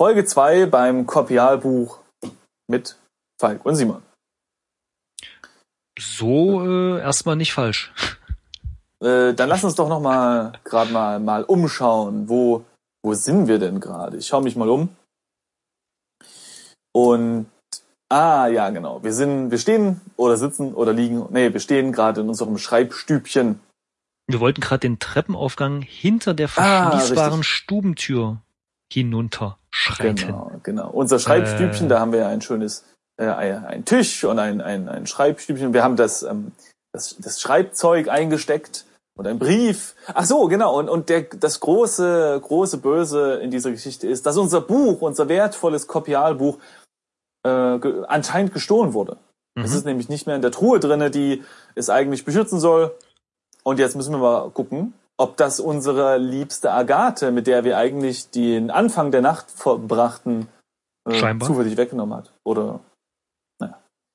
Folge 2 beim Kopialbuch mit Falk und Simon. So äh, erstmal nicht falsch. Äh, dann lass uns doch noch mal gerade mal mal umschauen, wo wo sind wir denn gerade? Ich schaue mich mal um. Und ah ja, genau. Wir sind wir stehen oder sitzen oder liegen. Nee, wir stehen gerade in unserem Schreibstübchen. Wir wollten gerade den Treppenaufgang hinter der verschließbaren ah, Stubentür hinunter schreiten. Genau, genau. Unser Schreibstübchen, äh, da haben wir ein schönes äh, ein Tisch und ein, ein, ein Schreibstübchen. Wir haben das, ähm, das, das Schreibzeug eingesteckt und ein Brief. Ach so, genau. Und, und der, das große, große Böse in dieser Geschichte ist, dass unser Buch, unser wertvolles Kopialbuch, äh, ge anscheinend gestohlen wurde. Mhm. Es ist nämlich nicht mehr in der Truhe drinne, die es eigentlich beschützen soll. Und jetzt müssen wir mal gucken, ob das unsere liebste Agathe, mit der wir eigentlich den Anfang der Nacht verbrachten, äh, zufällig weggenommen hat. Oder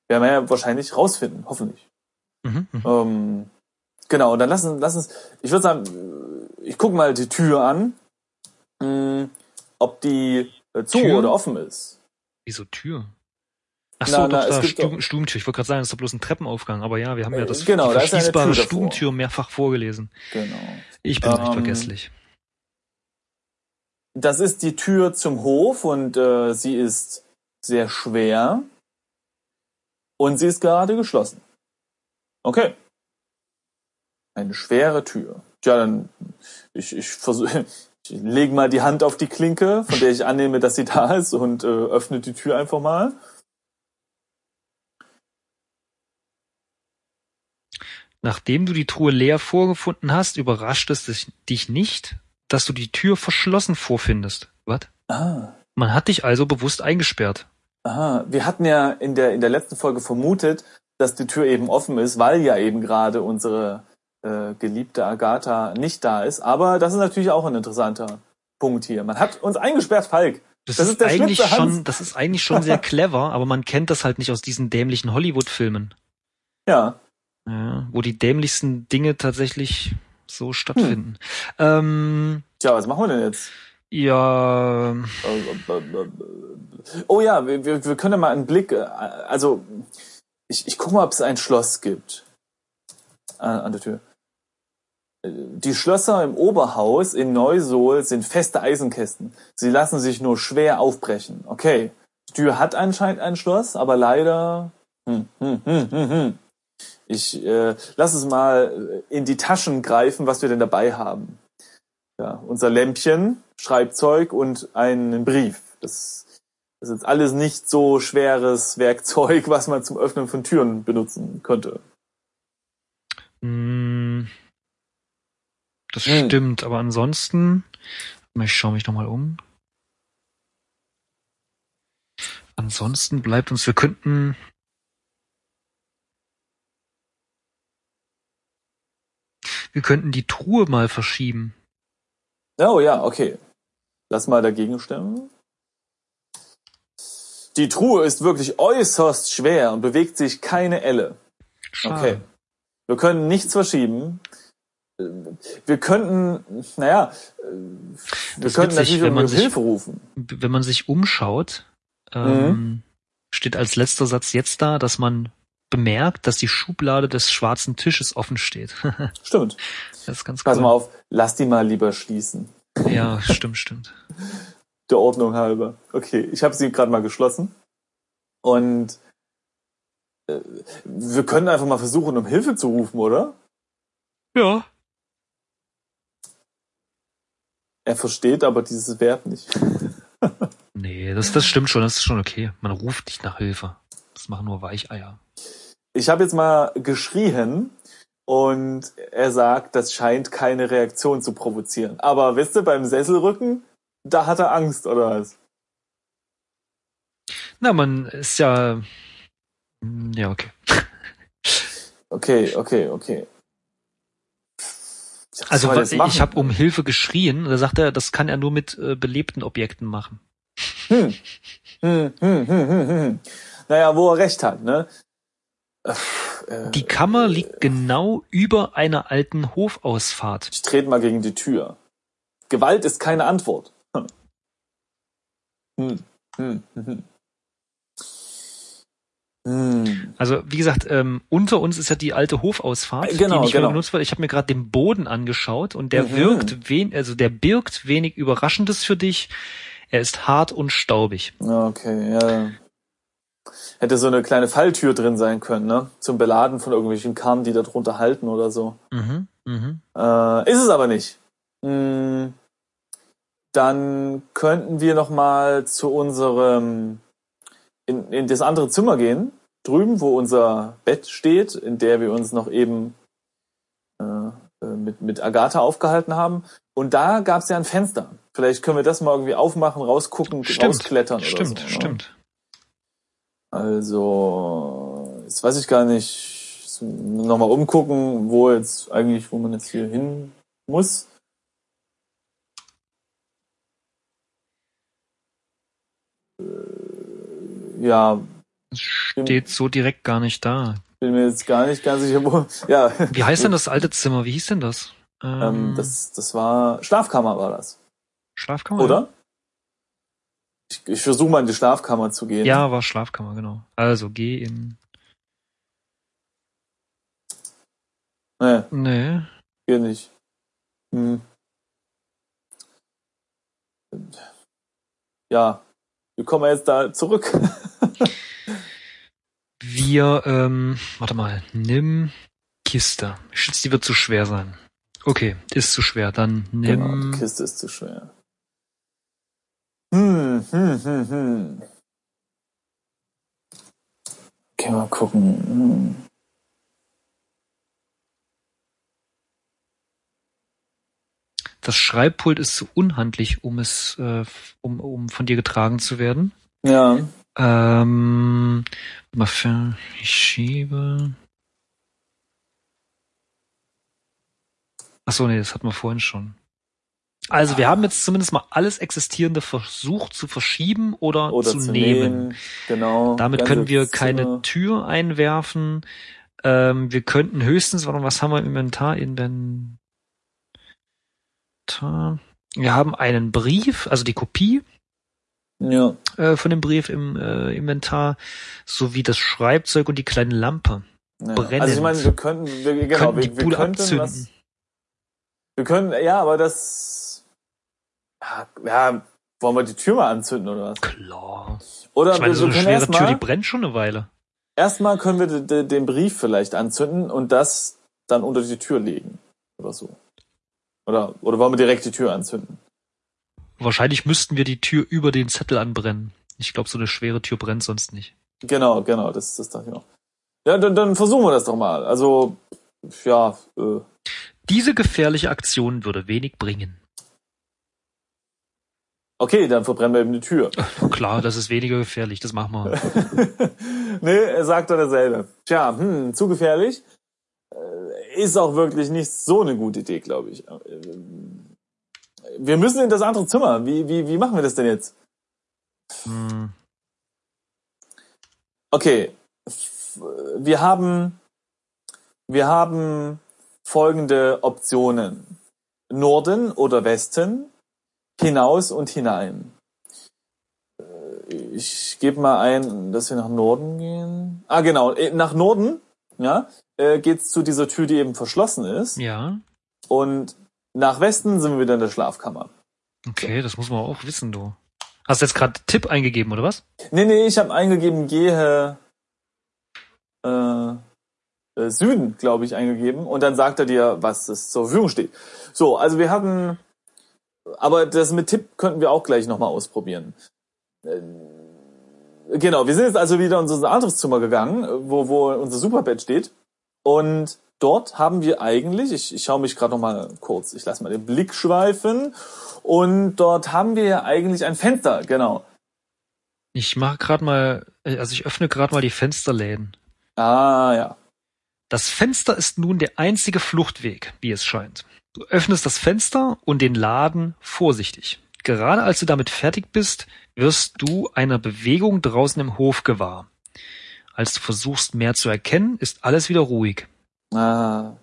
werden wir ja wahrscheinlich rausfinden, hoffentlich. Mhm, mh. ähm, genau, und dann lassen, lassen uns, ich würde sagen, ich gucke mal die Tür an, mh, hm, ob die äh, zu Tür? oder offen ist. Wieso Tür? Ach so, na, doch, na, da, Stu Stubentür. Ich wollte gerade sagen, das ist doch bloß ein Treppenaufgang. Aber ja, wir haben ja äh, das genau, die da Stubentür mehrfach vorgelesen. Genau. Ich bin ähm, nicht vergesslich. Das ist die Tür zum Hof und äh, sie ist sehr schwer. Und sie ist gerade geschlossen. Okay. Eine schwere Tür. Tja, dann ich, ich versuche, ich lege mal die Hand auf die Klinke, von der ich annehme, dass sie da ist, und äh, öffne die Tür einfach mal. Nachdem du die Truhe leer vorgefunden hast, überrascht es dich nicht, dass du die Tür verschlossen vorfindest. Was? Ah. Man hat dich also bewusst eingesperrt. Aha, wir hatten ja in der, in der letzten Folge vermutet, dass die Tür eben offen ist, weil ja eben gerade unsere äh, geliebte Agatha nicht da ist. Aber das ist natürlich auch ein interessanter Punkt hier. Man hat uns eingesperrt, Falk. Das, das ist, ist eigentlich schon, das ist eigentlich schon sehr clever, aber man kennt das halt nicht aus diesen dämlichen Hollywood-Filmen. Ja. Ja. Wo die dämlichsten Dinge tatsächlich so stattfinden. Hm. Ähm, Tja, was machen wir denn jetzt? Ja. Oh ja, wir, wir können mal einen Blick, äh, also ich, ich guck mal, ob es ein Schloss gibt. An, an der Tür. Die Schlösser im Oberhaus in Neusohl sind feste Eisenkästen. Sie lassen sich nur schwer aufbrechen. Okay. Die Tür hat anscheinend ein Schloss, aber leider. Hm, hm, hm, hm, hm. Ich äh, lass es mal in die Taschen greifen, was wir denn dabei haben. Ja, unser Lämpchen, Schreibzeug und einen Brief. Das ist jetzt alles nicht so schweres Werkzeug, was man zum Öffnen von Türen benutzen könnte. Hm. Das hm. stimmt, aber ansonsten, ich schaue mich nochmal um. Ansonsten bleibt uns, wir könnten wir könnten die Truhe mal verschieben. Oh ja, okay. Lass mal dagegen stimmen. Die Truhe ist wirklich äußerst schwer und bewegt sich keine Elle. Schade. Okay. Wir können nichts verschieben. Wir könnten, naja, wir das könnten natürlich wenn man sich, Hilfe rufen. Wenn man sich umschaut, ähm, mhm. steht als letzter Satz jetzt da, dass man bemerkt, dass die Schublade des schwarzen Tisches offen steht. Stimmt. Das ist ganz cool. Pass mal auf, lass die mal lieber schließen. Ja, stimmt, stimmt. Der Ordnung halber. Okay, ich habe sie gerade mal geschlossen. Und äh, wir können einfach mal versuchen, um Hilfe zu rufen, oder? Ja. Er versteht aber dieses Verb nicht. nee, das, das stimmt schon, das ist schon okay. Man ruft nicht nach Hilfe. Das machen nur Weicheier. Ich habe jetzt mal geschrien und er sagt, das scheint keine Reaktion zu provozieren. Aber wisst ihr, beim Sesselrücken, da hat er Angst, oder was? Na, man ist ja. Ja, okay. Okay, okay, okay. Also ich, ich habe um Hilfe geschrien, da sagt er, das kann er nur mit äh, belebten Objekten machen. Hm. Hm, hm, hm, hm, hm. Naja, wo er recht hat, ne? Die Kammer liegt genau über einer alten Hofausfahrt. Ich trete mal gegen die Tür. Gewalt ist keine Antwort. Hm. Hm. Hm. Hm. Hm. Also wie gesagt, ähm, unter uns ist ja die alte Hofausfahrt, genau, die nicht genau. mehr genutzt wird. Ich habe mir gerade den Boden angeschaut und der Mhm. wirkt wen, also der birgt wenig Überraschendes für dich. Er ist hart und staubig. Okay, ja. Hätte so eine kleine Falltür drin sein können, ne? Zum Beladen von irgendwelchen Karren, die da drunter halten oder so. Mhm, mhm. Äh, ist es aber nicht. Hm, dann könnten wir noch mal zu unserem in, in das andere Zimmer gehen, drüben, wo unser Bett steht, in der wir uns noch eben äh, äh, mit, mit Agatha aufgehalten haben. Und da gab es ja ein Fenster. Vielleicht können wir das mal irgendwie aufmachen, rausgucken, Stimmt, rausklettern oder Stimmt, so. ne? Also, jetzt weiß ich gar nicht, nochmal umgucken, wo jetzt eigentlich, wo man jetzt hier hin muss. Äh, Ja, Es steht so direkt gar nicht da. bin mir jetzt gar nicht ganz sicher, wo. Ja, Wie heißt denn das alte Zimmer? Wie hieß denn das? ähm, das, das war Schlafkammer war das, Schlafkammer? oder? Ich, ich versuche mal in die Schlafkammer zu gehen. Ja, war Schlafkammer, genau. Also geh in. Nee, Nee. geht nicht. Hm. Ja, wie kommen wir jetzt da zurück? Wir, ähm, warte mal, nimm Kiste. Ich schätze, die wird zu schwer sein. Okay, ist zu schwer. Dann Genau, nimm. die Kiste ist zu schwer. Hm, hm, hm, hm. Okay, mal gucken. Hm. Das Schreibpult ist zu unhandlich, um es, äh, um, um von dir getragen zu werden. Ja, Ähm, mal für, ich schiebe. Ach so, nee, das hatten wir vorhin schon. Also, wir haben jetzt zumindest mal alles Existierende versucht zu verschieben oder, oder zu, zu, nehmen. nehmen. Genau. Damit können wir keine Zimmer. Tür einwerfen. Ähm, wir könnten höchstens, was haben wir im Inventar? Inventar. Wir haben einen Brief, also die Kopie Ja, äh, von dem Brief im äh, Inventar, sowie das Schreibzeug und die kleine Lampe. ja. Brennend. Also ich meine, wir könnten, wir, genau, Könnten die wir, wir könnten was. Wir können, ja, aber das. Ja, wollen wir die Tür mal anzünden oder was? Klar. Oder Ich meine, wir, so eine schwere Tür, die brennt schon eine Weile. erstmal können wir de, de, den Brief vielleicht anzünden und das dann unter die Tür legen. Oder so. Oder, oder wollen wir direkt die Tür anzünden? Wahrscheinlich müssten wir die Tür über den Zettel anbrennen. Ich glaube, so eine schwere Tür brennt sonst nicht. Genau, genau, das, das dachte ich noch. Ja, dann, dann versuchen wir das doch mal. Also, ja, äh, Diese gefährliche Aktion würde wenig bringen. okay, dann verbrennen wir eben die Tür. Klar, das ist weniger gefährlich, das machen wir. nee, er sagt doch dasselbe. Tja, hm, zu gefährlich. Äh, Ist auch wirklich nicht so eine gute Idee, glaube ich. Wir müssen in das andere Zimmer. Wie, wie, wie machen wir das denn jetzt? Hm. Okay, wir haben, wir haben folgende Optionen. Norden oder Westen, hinaus und hinein. Äh, Ich gebe mal ein, dass wir nach Norden gehen. Ah, genau, äh, nach Norden, ja, äh, geht's zu dieser Tür, die eben verschlossen ist. Ja, Und nach Westen sind wir wieder in der Schlafkammer. okay, das muss man auch wissen, du. Hast du jetzt gerade Tipp eingegeben, oder was? Nee, nee, ich habe eingegeben, gehe äh, äh, Süden, glaube ich, eingegeben. Und dann sagt er dir, was es zur Verfügung steht. So, also wir hatten, aber das mit Tipp könnten wir auch gleich nochmal ausprobieren. Äh, Genau, wir sind jetzt also wieder in unser anderes Zimmer gegangen, wo, wo unser Superbett steht. Und dort haben wir eigentlich, ich, ich schaue mich gerade noch mal kurz, ich lasse mal den Blick schweifen. Und dort haben wir ja eigentlich ein Fenster, genau. Ich mache gerade mal, äh, also ich öffne gerade mal die Fensterläden. Ah, ja. Das Fenster ist nun der einzige Fluchtweg, wie es scheint. Du öffnest das Fenster und den Laden vorsichtig. Gerade als du damit fertig bist, wirst du einer Bewegung draußen im Hof gewahr. Als du versuchst mehr zu erkennen, ist alles wieder ruhig. Ah,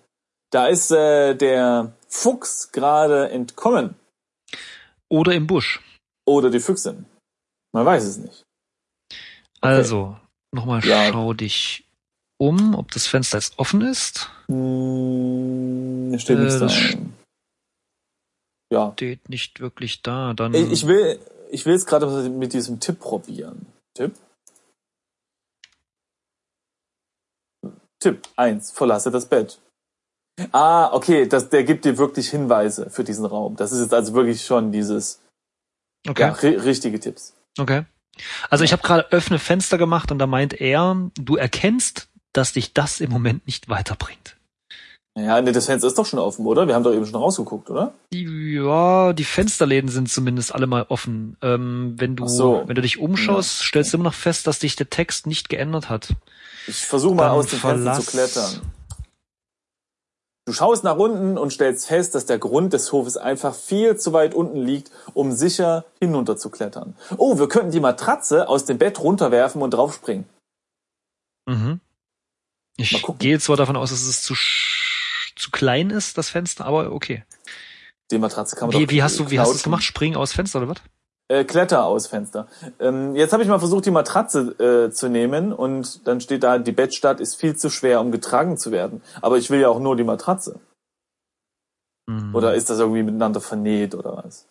da ist äh, der Fuchs gerade entkommen. Oder im Busch. Oder die Füchsin. Man weiß es nicht. Also, nochmal Ja. schau dich um, ob das Fenster jetzt offen ist. Hm, steht Äh, das Ja. Steht nicht wirklich da. Dann Ich, ich will, ich will es gerade mit diesem Tipp probieren. Tipp? Tipp 1. Verlasse das Bett. Ah, okay, das, der gibt dir wirklich Hinweise für diesen Raum. Das ist jetzt also wirklich schon dieses, okay. ja, ri richtige Tipps. Okay. Also ich habe gerade öffne Fenster gemacht und da meint er, du erkennst, dass dich das im Moment nicht weiterbringt. Ja, nee, das Fenster ist doch schon offen, oder? Wir haben doch eben schon rausgeguckt, oder? Ja, die Fensterläden sind zumindest alle mal offen. Ähm, wenn du, so. wenn du dich umschaust, stellst du immer noch fest, dass dich der Text nicht geändert hat. Ich versuche mal Dann aus dem Fenster zu klettern. Du schaust nach unten und stellst fest, dass der Grund des Hofes einfach viel zu weit unten liegt, um sicher hinunter zu klettern. Oh, wir könnten die Matratze aus dem Bett runterwerfen und draufspringen. Mhm. Ich gehe zwar davon aus, dass es zu, zu klein ist, das Fenster, aber okay. Die Matratze kann man Wie, doch wie hast du, wie hast du es gemacht? Springen aus Fenster oder was? Äh, Kletter aus Fenster. Ähm, jetzt habe ich mal versucht, die Matratze äh, zu nehmen und dann steht da, die Bettstatt ist viel zu schwer, um getragen zu werden. Aber ich will ja auch nur die Matratze. Hm. Oder ist das irgendwie miteinander vernäht oder was?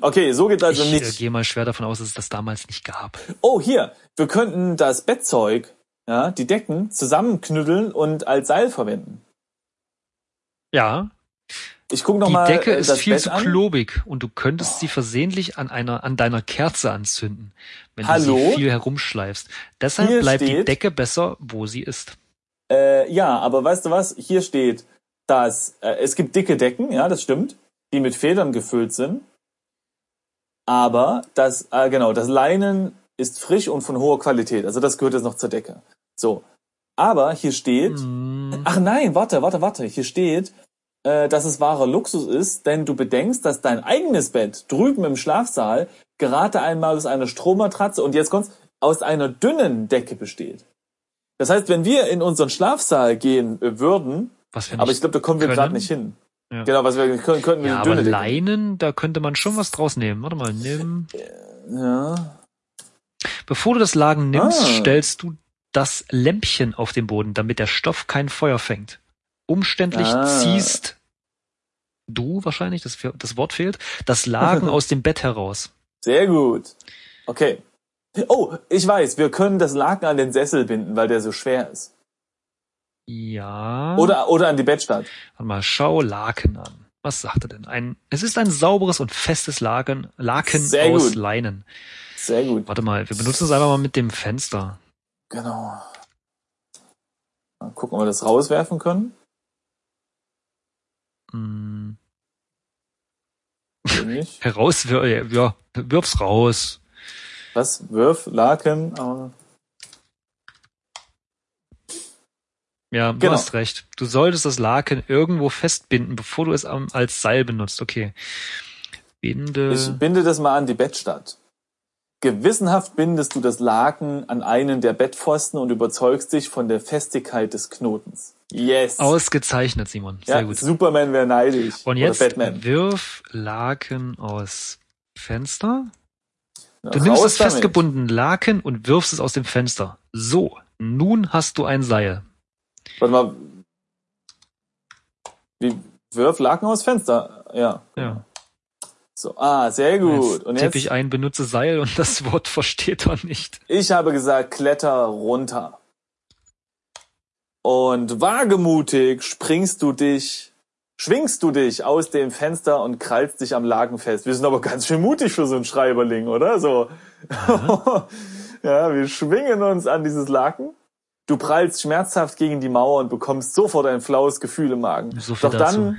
Okay, so geht also ich äh, nicht. gehe mal schwer davon aus, dass es das damals nicht gab. Oh, hier, wir könnten das Bettzeug, ja, die Decken zusammenknütteln und als Seil verwenden. Ja, Ich gucke noch die mal Decke äh, ist viel Bett zu an. klobig und du könntest sie versehentlich an einer an deiner Kerze anzünden, wenn Hallo? du sie viel herumschleifst. Deshalb Hier bleibt die steht- Decke besser, wo sie ist. Äh, ja, aber weißt du was? Hier steht, dass äh, es gibt dicke Decken, ja, das stimmt, die mit Federn gefüllt sind. Aber das, äh, genau, das Leinen ist frisch und von hoher Qualität. Also das gehört jetzt noch zur Decke. So. Aber hier steht, Hm, Ach nein, warte, warte, warte. Hier steht, äh, dass es wahrer Luxus ist, denn du bedenkst, dass dein eigenes Bett drüben im Schlafsaal gerade einmal aus einer Strohmatratze und jetzt kommt's, aus einer dünnen Decke besteht. Das heißt, wenn wir in unseren Schlafsaal gehen äh, würden, aber ich glaube, da kommen wir gerade nicht hin. Ja. Genau, was wir können, könnten wir ja, aber Decke. Leinen, da könnte man schon was draus nehmen. Warte mal, nimm. Ja. Bevor du das Lagen nimmst, Ah. stellst du das Lämpchen auf den Boden, damit der Stoff kein Feuer fängt. Umständlich Ah. ziehst du wahrscheinlich, das, das Wort fehlt, das Lagen aus dem Bett heraus. Sehr gut. Okay. Oh, ich weiß, wir können das Laken an den Sessel binden, weil der so schwer ist. Ja. Oder, oder an die Bettstatt. Warte mal, schau Laken an. Was sagt er denn? Ein, es ist ein sauberes und festes Laken, Laken Sehr aus gut. Leinen. Sehr gut. Warte mal, wir benutzen es einfach mal mit dem Fenster. Genau. Mal gucken, ob wir das rauswerfen können. Hm, nicht. heraus, ja, wirf's raus. Was? Wirf, Laken, aber Ja, du Genau. hast recht. Du solltest das Laken irgendwo festbinden, bevor du es als Seil benutzt. Okay. Binde. ich binde das mal an die Bettstatt. Gewissenhaft bindest du das Laken an einen der Bettpfosten und überzeugst dich von der Festigkeit des Knotens. Yes. Ausgezeichnet, Simon. Sehr ja, gut. Superman wäre neidisch. Und jetzt wirf Laken aus Fenster. Na, Du nimmst das damit. festgebundene Laken und wirfst es aus dem Fenster. So, nun hast du ein Seil. Warte mal. Wie, wirf Laken aus Fenster. Ja. Ja. So, ah, sehr gut. Und tippe jetzt, ich ein, benutze Seil und das Wort versteht er nicht. ich habe gesagt, kletter runter. Und wagemutig springst du dich, schwingst du dich aus dem Fenster und krallst dich am Laken fest. Wir sind aber ganz schön mutig für so einen Schreiberling, oder? So. ja, wir schwingen uns an dieses Laken. Du prallst schmerzhaft gegen die Mauer und bekommst sofort ein flaues Gefühl im Magen. So Doch dazu. dann,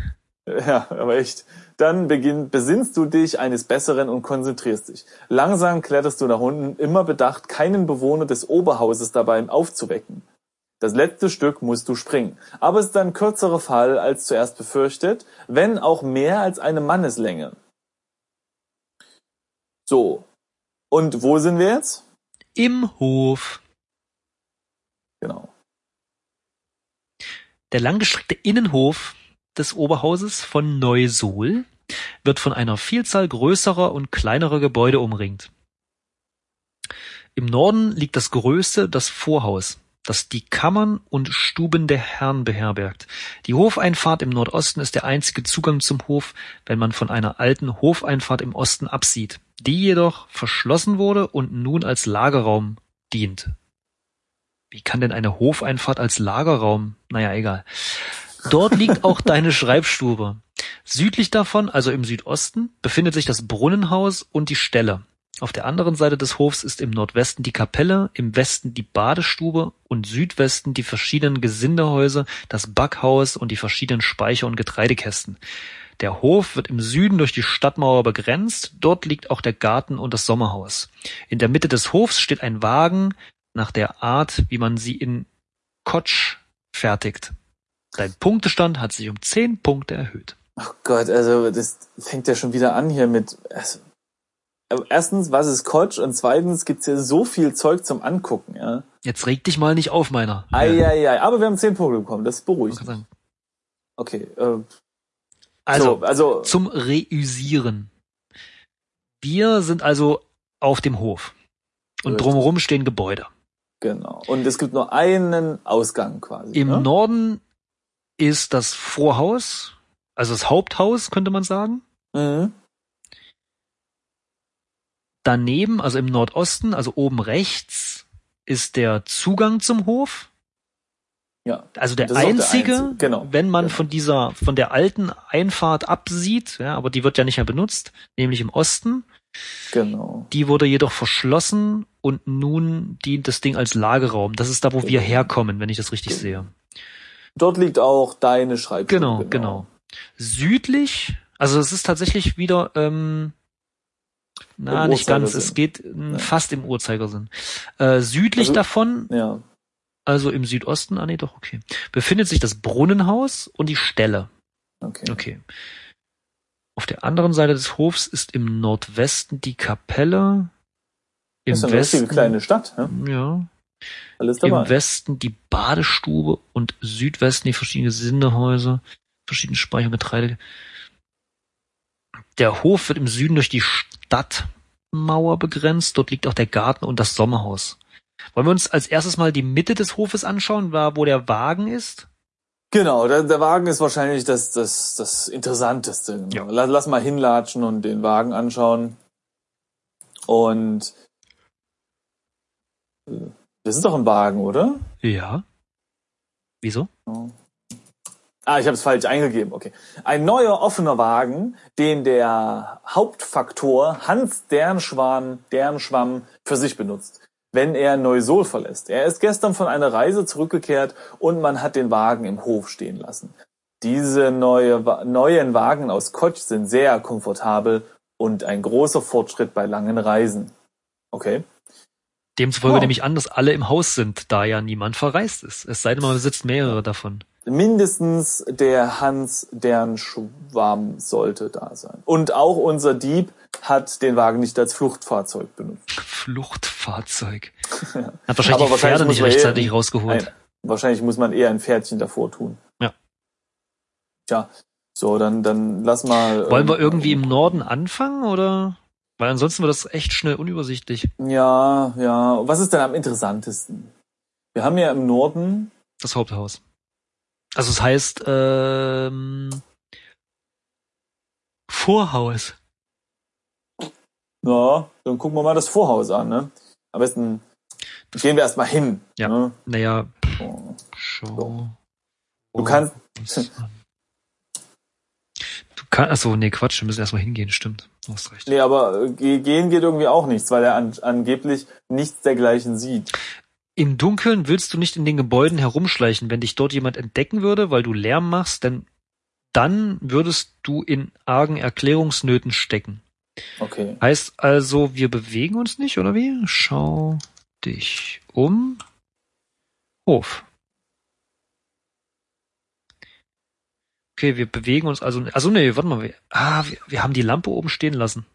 ja, aber echt. Dann beginn, besinnst du dich eines Besseren und konzentrierst dich. Langsam kletterst du nach unten, immer bedacht, keinen Bewohner des Oberhauses dabei aufzuwecken. Das letzte Stück musst du springen. Aber es ist ein kürzerer Fall als zuerst befürchtet, wenn auch mehr als eine Manneslänge. So. Und wo sind wir jetzt? Im Hof. Genau. Der langgestreckte Innenhof des Oberhauses von Neusohl wird von einer Vielzahl größerer und kleinerer Gebäude umringt. Im Norden liegt das größte, das Vorhaus, das die Kammern und Stuben der Herren beherbergt. Die Hofeinfahrt im Nordosten ist der einzige Zugang zum Hof, wenn man von einer alten Hofeinfahrt im Osten absieht, die jedoch verschlossen wurde und nun als Lagerraum dient. Wie kann denn eine Hofeinfahrt als Lagerraum? Naja, egal. Dort liegt auch deine Schreibstube. Südlich davon, also im Südosten, befindet sich das Brunnenhaus und die Ställe. Auf der anderen Seite des Hofs ist im Nordwesten die Kapelle, im Westen die Badestube und Südwesten die verschiedenen Gesindehäuser, das Backhaus und die verschiedenen Speicher und Getreidekästen. Der Hof wird im Süden durch die Stadtmauer begrenzt, dort liegt auch der Garten und das Sommerhaus. In der Mitte des Hofs steht ein Wagen nach der Art, wie man sie in Kotsch fertigt. Dein Punktestand hat sich um zehn Punkte erhöht. Oh Gott, also das fängt ja schon wieder an hier mit. Also, erstens, was ist Kotsch? Und zweitens gibt's hier so viel Zeug zum Angucken, ja. Jetzt reg dich mal nicht auf, meiner. Eieiei, aber wir haben zehn Punkte bekommen, das beruhigt. Okay, äh, Also, so, also zum Reüsieren. Wir sind also auf dem Hof. Und Richtig. drumherum stehen Gebäude. genau. Und es gibt nur einen Ausgang quasi. Im ne? Norden ist das Vorhaus, also das Haupthaus, könnte man sagen. Mhm. Daneben, also im Nordosten, also oben rechts, ist der Zugang zum Hof. Ja. Also der auch der einzige, einzige, genau, wenn man genau. von dieser, von der alten Einfahrt absieht, ja, aber die wird ja nicht mehr benutzt, nämlich im Osten. Genau. Die wurde jedoch verschlossen und nun dient das Ding als Lagerraum. Das ist da, wo wir Genau. herkommen, wenn ich das richtig sehe. Dort liegt auch deine Schreibstube. Genau, genau. Südlich, also es ist tatsächlich wieder, ähm, na, Im nicht ganz, es geht ähm, Ja. fast im Uhrzeigersinn. Äh, südlich Also- davon, Ja. also im Südosten, ah nee, doch, okay, befindet sich das Brunnenhaus und die Ställe. Okay. Okay. Auf der anderen Seite des Hofs ist im Nordwesten die Kapelle. Im Das ist eine Westen, kleine Stadt. Ja? ja, Alles dabei. im Westen die Badestube und Südwesten die verschiedenen Sindehäuser, verschiedene Speicher und Getreide. Der Hof wird im Süden durch die Stadtmauer begrenzt. Dort liegt auch der Garten und das Sommerhaus. Wollen wir uns als erstes mal die Mitte des Hofes anschauen, wo der Wagen ist? Genau, der, der Wagen ist wahrscheinlich das, das, das Interessanteste. Genau. Ja. Lass, lass mal hinlatschen und den Wagen anschauen. Und äh, das ist doch ein Wagen, oder? Ja. Wieso? Oh. Ah, ich habe es falsch eingegeben. Okay. Ein neuer offener Wagen, den der Hauptfaktor Hans Dernschwan, Dernschwamm für sich benutzt, wenn er Neusol verlässt. Er ist gestern von einer Reise zurückgekehrt und man hat den Wagen im Hof stehen lassen. Diese neue, neuen Wagen aus Kotsch sind sehr komfortabel und ein großer Fortschritt bei langen Reisen. Okay. Demzufolge Oh. nehme ich an, dass alle im Haus sind, da ja niemand verreist ist. Es sei denn, man besitzt mehrere davon. mindestens der Hans Dernschwamm sollte da sein. Und auch unser Dieb hat den Wagen nicht als Fluchtfahrzeug benutzt. Fluchtfahrzeug. Ja. Hat wahrscheinlich Aber die Pferde muss nicht man eh- rechtzeitig rausgeholt. Ein, wahrscheinlich muss man eher ein Pferdchen davor tun. Ja. Tja, so, dann, dann lass mal. Wollen ähm, wir irgendwie im Norden anfangen oder? Weil ansonsten wird das echt schnell unübersichtlich. Ja, ja. Was ist denn am interessantesten? Wir haben ja im Norden, Das Haupthaus. Also es heißt ähm, Vorhaus. ja, dann gucken wir mal das Vorhaus an, ne? Am besten gehen wir erstmal hin. Ja. Ne? Naja, So. schau. Du kannst, Kannst, achso, nee, Quatsch, wir müssen erstmal hingehen, stimmt. Du hast recht. Nee, aber äh, ge- gehen geht irgendwie auch nichts, weil er an, angeblich nichts dergleichen sieht. Im Dunkeln willst du nicht in den Gebäuden herumschleichen, wenn dich dort jemand entdecken würde, weil du Lärm machst, denn dann würdest du in argen Erklärungsnöten stecken. Okay. Heißt also, wir bewegen uns nicht, oder wie? Schau dich um. Hof. Okay, wir bewegen uns also. Also nee, warte mal. Wir, ah, wir, wir haben die Lampe oben stehen lassen.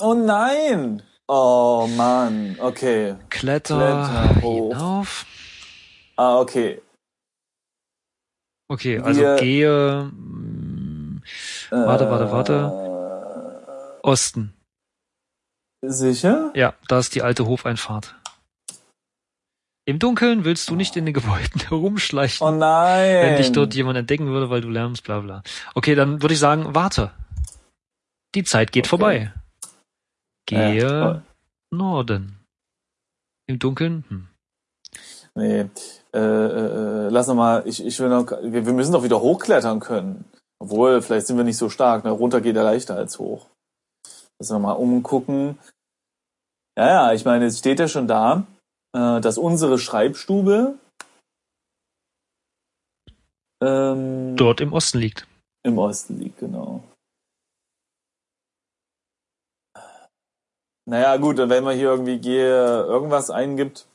Oh nein! Oh Mann, okay. Kletter, Kletter hoch. hinauf. Ah, okay. Okay, also Wir- gehe mm, Warte, warte, Äh, Osten. Sicher? Ja, da ist die alte Hofeinfahrt. Im Dunkeln willst du nicht in den Gebäuden herumschleichen, Oh nein. wenn dich dort jemand entdecken würde, weil du lärmst, bla bla. Okay, dann würde ich sagen, warte. Die Zeit geht Okay. vorbei. Gehe Ja. Norden. Im Dunkeln? Hm. Nee. Äh, äh, lass noch mal, ich, ich will noch, wir, wir müssen doch wieder hochklettern können. Obwohl, vielleicht sind wir nicht so stark. Ne? Runter geht er leichter als hoch. Lass noch mal umgucken. Ja, ja, ich meine, es steht ja schon da, äh, dass unsere Schreibstube ähm, Dort im Osten liegt. im Osten liegt, genau. Naja, gut, wenn man hier irgendwie gehe, irgendwas eingibt,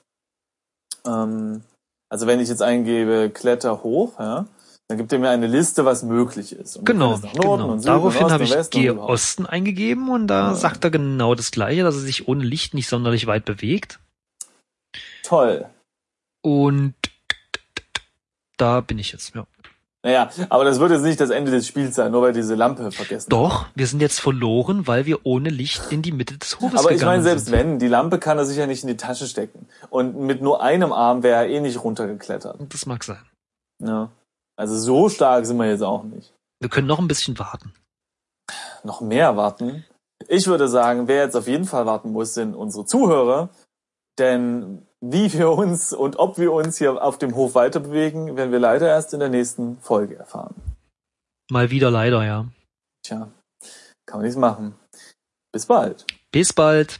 ähm, also wenn ich jetzt eingebe, kletter hoch, ja, dann gibt er mir eine Liste, was möglich ist. Und Genau, genau. und Daraufhin habe ich Gehe. Osten eingegeben und da Ja. sagt er genau das Gleiche, dass er sich ohne Licht nicht sonderlich weit bewegt. Toll. Und da bin ich jetzt, ja. Naja, aber das wird jetzt nicht das Ende des Spiels sein, nur weil diese Lampe vergessen Doch, wir sind jetzt verloren, weil wir ohne Licht in die Mitte des Hofes Aber ich gegangen meine, selbst sind. wenn, die Lampe kann er sich ja nicht in die Tasche stecken. Und mit nur einem Arm wäre er eh nicht runtergeklettert. Das mag sein. Ja. Also so stark sind wir jetzt auch nicht. Wir können noch ein bisschen warten. Noch mehr warten. Ich würde sagen, wer jetzt auf jeden Fall warten muss, sind unsere Zuhörer. Denn wie wir uns und ob wir uns hier auf dem Hof weiter bewegen, werden wir leider erst in der nächsten Folge erfahren. Mal wieder leider, ja. Tja, kann man nichts machen. Bis bald. Bis bald.